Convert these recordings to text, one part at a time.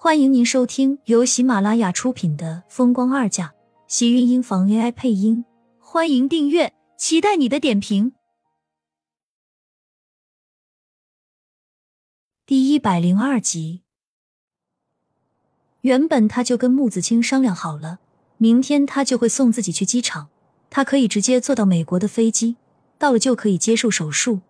欢迎您收听由喜马拉雅出品的《风光二嫁》，喜运音房 AI 配音。欢迎订阅，期待你的点评。第一百零二集，原本他就跟穆子清商量好了，明天他就会送自己去机场，他可以直接坐到美国的飞机，到了就可以接受手术。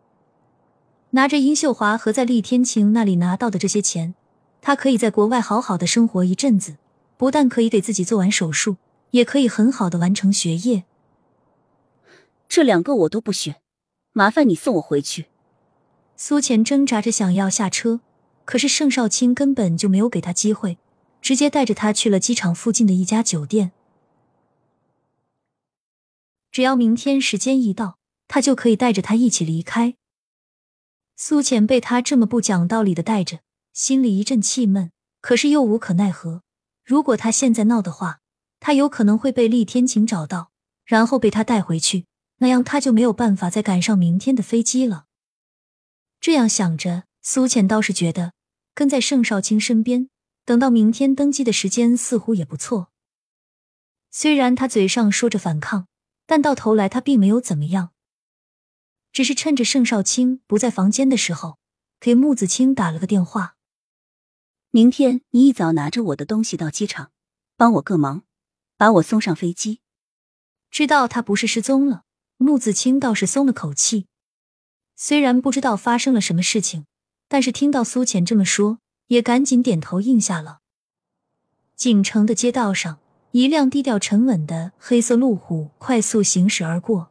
拿着殷秀华和在厉天晴那里拿到的这些钱。他可以在国外好好的生活一阵子，不但可以给自己做完手术，也可以很好的完成学业。这两个我都不选，麻烦你送我回去。苏浅挣扎着想要下车，可是盛少卿根本就没有给他机会，直接带着他去了机场附近的一家酒店。只要明天时间一到，他就可以带着他一起离开。苏浅被他这么不讲道理的带着。心里一阵气闷，可是又无可奈何。如果他现在闹的话，他有可能会被厉天晴找到，然后被他带回去，那样他就没有办法再赶上明天的飞机了。这样想着，苏浅倒是觉得跟在盛少卿身边，等到明天登机的时间似乎也不错。虽然他嘴上说着反抗，但到头来他并没有怎么样，只是趁着盛少卿不在房间的时候，给穆子清打了个电话。明天你一早拿着我的东西到机场，帮我个忙，把我送上飞机。知道他不是失踪了，穆子清倒是松了口气。虽然不知道发生了什么事情，但是听到苏浅这么说，也赶紧点头应下了。锦城的街道上，一辆低调沉稳的黑色路虎快速行驶而过，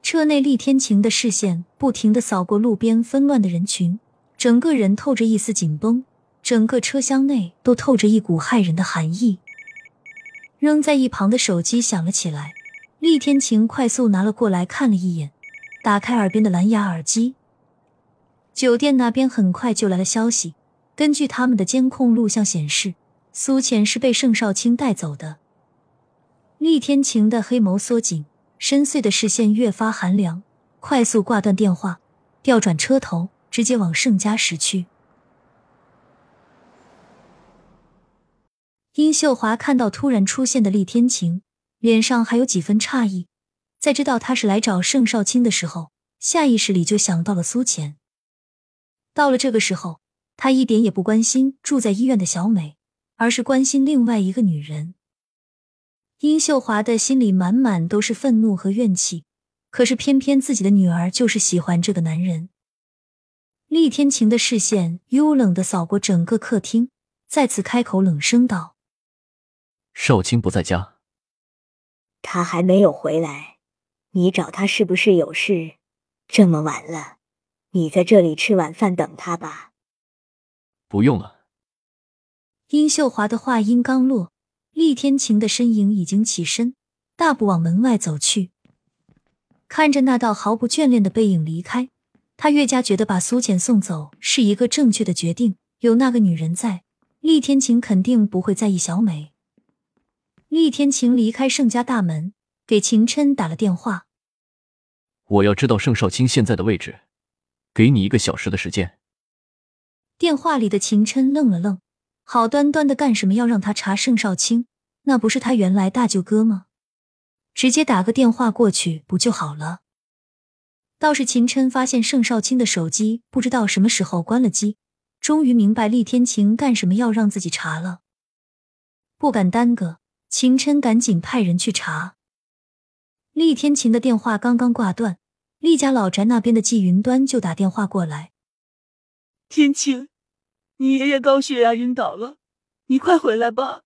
车内厉天晴的视线不停的扫过路边纷乱的人群，整个人透着一丝紧绷。整个车厢内都透着一股骇人的寒意。扔在一旁的手机响了起来，厉天晴快速拿了过来看了一眼，打开耳边的蓝牙耳机。酒店那边很快就来了消息，根据他们的监控录像显示，苏浅是被盛少卿带走的。厉天晴的黑眸缩紧，深邃的视线越发寒凉，快速挂断电话，调转车头，直接往盛家驶去。殷秀华看到突然出现的厉天晴，脸上还有几分诧异。在知道他是来找盛少卿的时候，下意识里就想到了苏浅。到了这个时候，他一点也不关心住在医院的小美，而是关心另外一个女人。殷秀华的心里满满都是愤怒和怨气，可是偏偏自己的女儿就是喜欢这个男人。厉天晴的视线幽冷的扫过整个客厅，再次开口冷声道。少卿不在家，他还没有回来。你找他是不是有事？这么晚了，你在这里吃晚饭等他吧。不用了。殷秀华的话音刚落，厉天晴的身影已经起身，大步往门外走去。看着那道毫不眷恋的背影离开，他越加觉得把苏浅送走是一个正确的决定。有那个女人在，厉天晴肯定不会在意小美。厉天晴离开盛家大门，给秦琛打了电话。我要知道盛少卿现在的位置，给你一个小时的时间。电话里的秦琛愣了愣，好端端的干什么要让他查盛少卿？那不是他原来大舅哥吗？直接打个电话过去不就好了？倒是秦琛发现盛少卿的手机不知道什么时候关了机，终于明白厉天晴干什么要让自己查了，不敢耽搁。秦琛赶紧派人去查。厉天晴的电话刚刚挂断，厉家老宅那边的季云端就打电话过来：“天晴，你爷爷高血压晕倒了，你快回来吧。”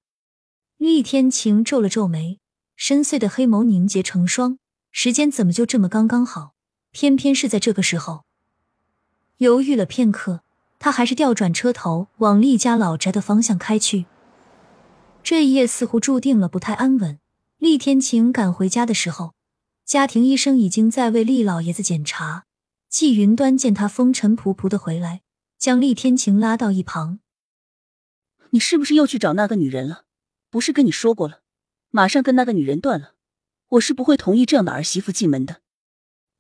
厉天晴皱了皱眉，深邃的黑眸凝结成霜。时间怎么就这么刚刚好？偏偏是在这个时候。犹豫了片刻，他还是调转车头往厉家老宅的方向开去。这一夜似乎注定了不太安稳。厉天晴赶回家的时候，家庭医生已经在为厉老爷子检查。季云端见他风尘仆仆的回来，将厉天晴拉到一旁：“你是不是又去找那个女人了？不是跟你说过了，马上跟那个女人断了，我是不会同意这样的儿媳妇进门的。”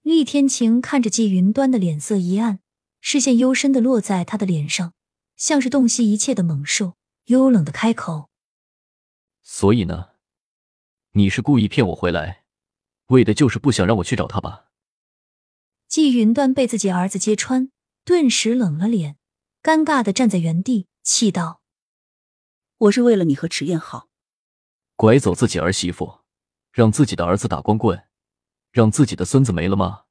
厉天晴看着季云端的脸色一暗，视线幽深的落在他的脸上，像是洞悉一切的猛兽，幽冷的开口：“所以呢？你是故意骗我回来，为的就是不想让我去找他吧？”季云端被自己儿子揭穿，顿时冷了脸，尴尬的站在原地，气道：“我是为了你和迟燕好，拐走自己儿媳妇，让自己的儿子打光棍，让自己的孙子没了吗？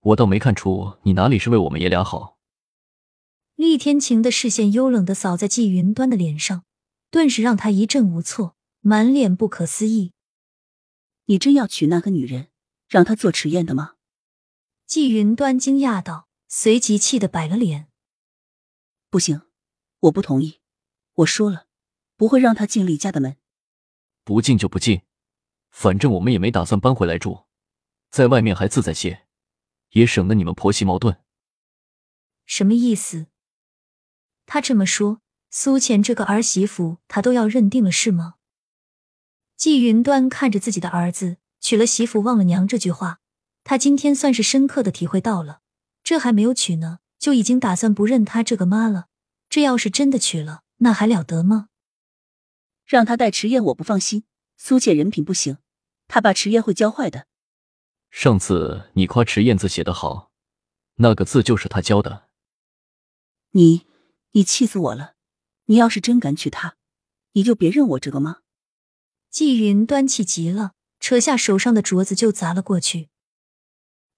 我倒没看出你哪里是为我们爷俩好。”厉天晴的视线幽冷的扫在季云端的脸上，顿时让他一阵无措，满脸不可思议：“你真要娶那个女人，让她做迟燕的吗？”季云端惊讶道，随即气得摆了脸：“不行，我不同意！我说了，不会让她进李家的门。不进就不进，反正我们也没打算搬回来住，在外面还自在些，也省得你们婆媳矛盾。”什么意思？他这么说，苏浅这个儿媳妇，他都要认定了是吗？季云端看着自己的儿子娶了媳妇忘了娘这句话。他今天算是深刻的体会到了，这还没有娶呢，就已经打算不认他这个妈了。这要是真的娶了，那还了得吗？让他带迟燕，我不放心。苏姐人品不行，他把迟燕会教坏的。上次你夸迟燕字写得好，那个字就是他教的。你，你气死我了！你要是真敢娶她，你就别认我这个妈。季云端气极了，扯下手上的镯子就砸了过去。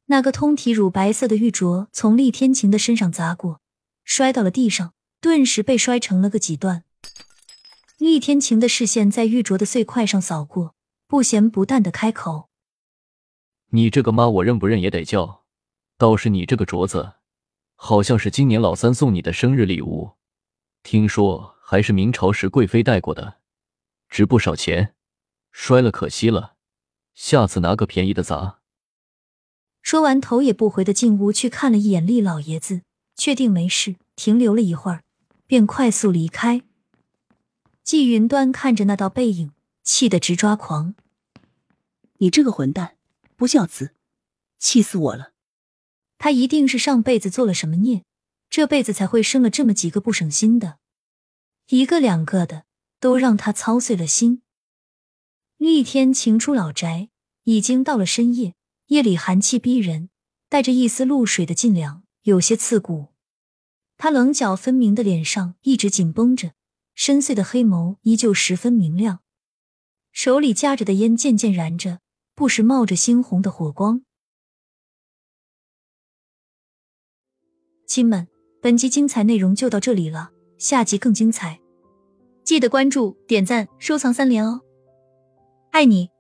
那个通体乳白色的玉镯从厉天晴的身上砸过，摔到了地上，顿时被摔成了个几段。厉天晴的视线在玉镯的碎块上扫过，不咸不淡的开口：“你这个妈，我认不认也得叫。倒是你这个镯子，好像是今年老三送你的生日礼物，听说还是明朝时贵妃戴过的，值不少钱。摔了可惜了，下次拿个便宜的砸。”说完，头也不回的进屋去看了一眼厉老爷子，确定没事，停留了一会儿，便快速离开。季云端看着那道背影，气得直抓狂：“你这个混蛋，不孝子，气死我了！他一定是上辈子做了什么孽，这辈子才会生了这么几个不省心的，一个两个的，都让他操碎了心。”厉天晴出老宅，已经到了深夜。夜里寒气逼人，带着一丝露水的劲凉，有些刺骨。他棱角分明的脸上一直紧绷着，深邃的黑眸依旧十分明亮，手里夹着的烟渐渐燃着，不时冒着猩红的火光。亲们，本集精彩内容就到这里了，下集更精彩，记得关注、点赞、收藏三连哦！爱你。